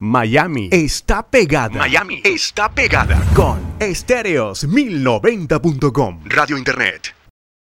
Miami está pegada. Miami está pegada. Con Estéreos1090.com. Radio Internet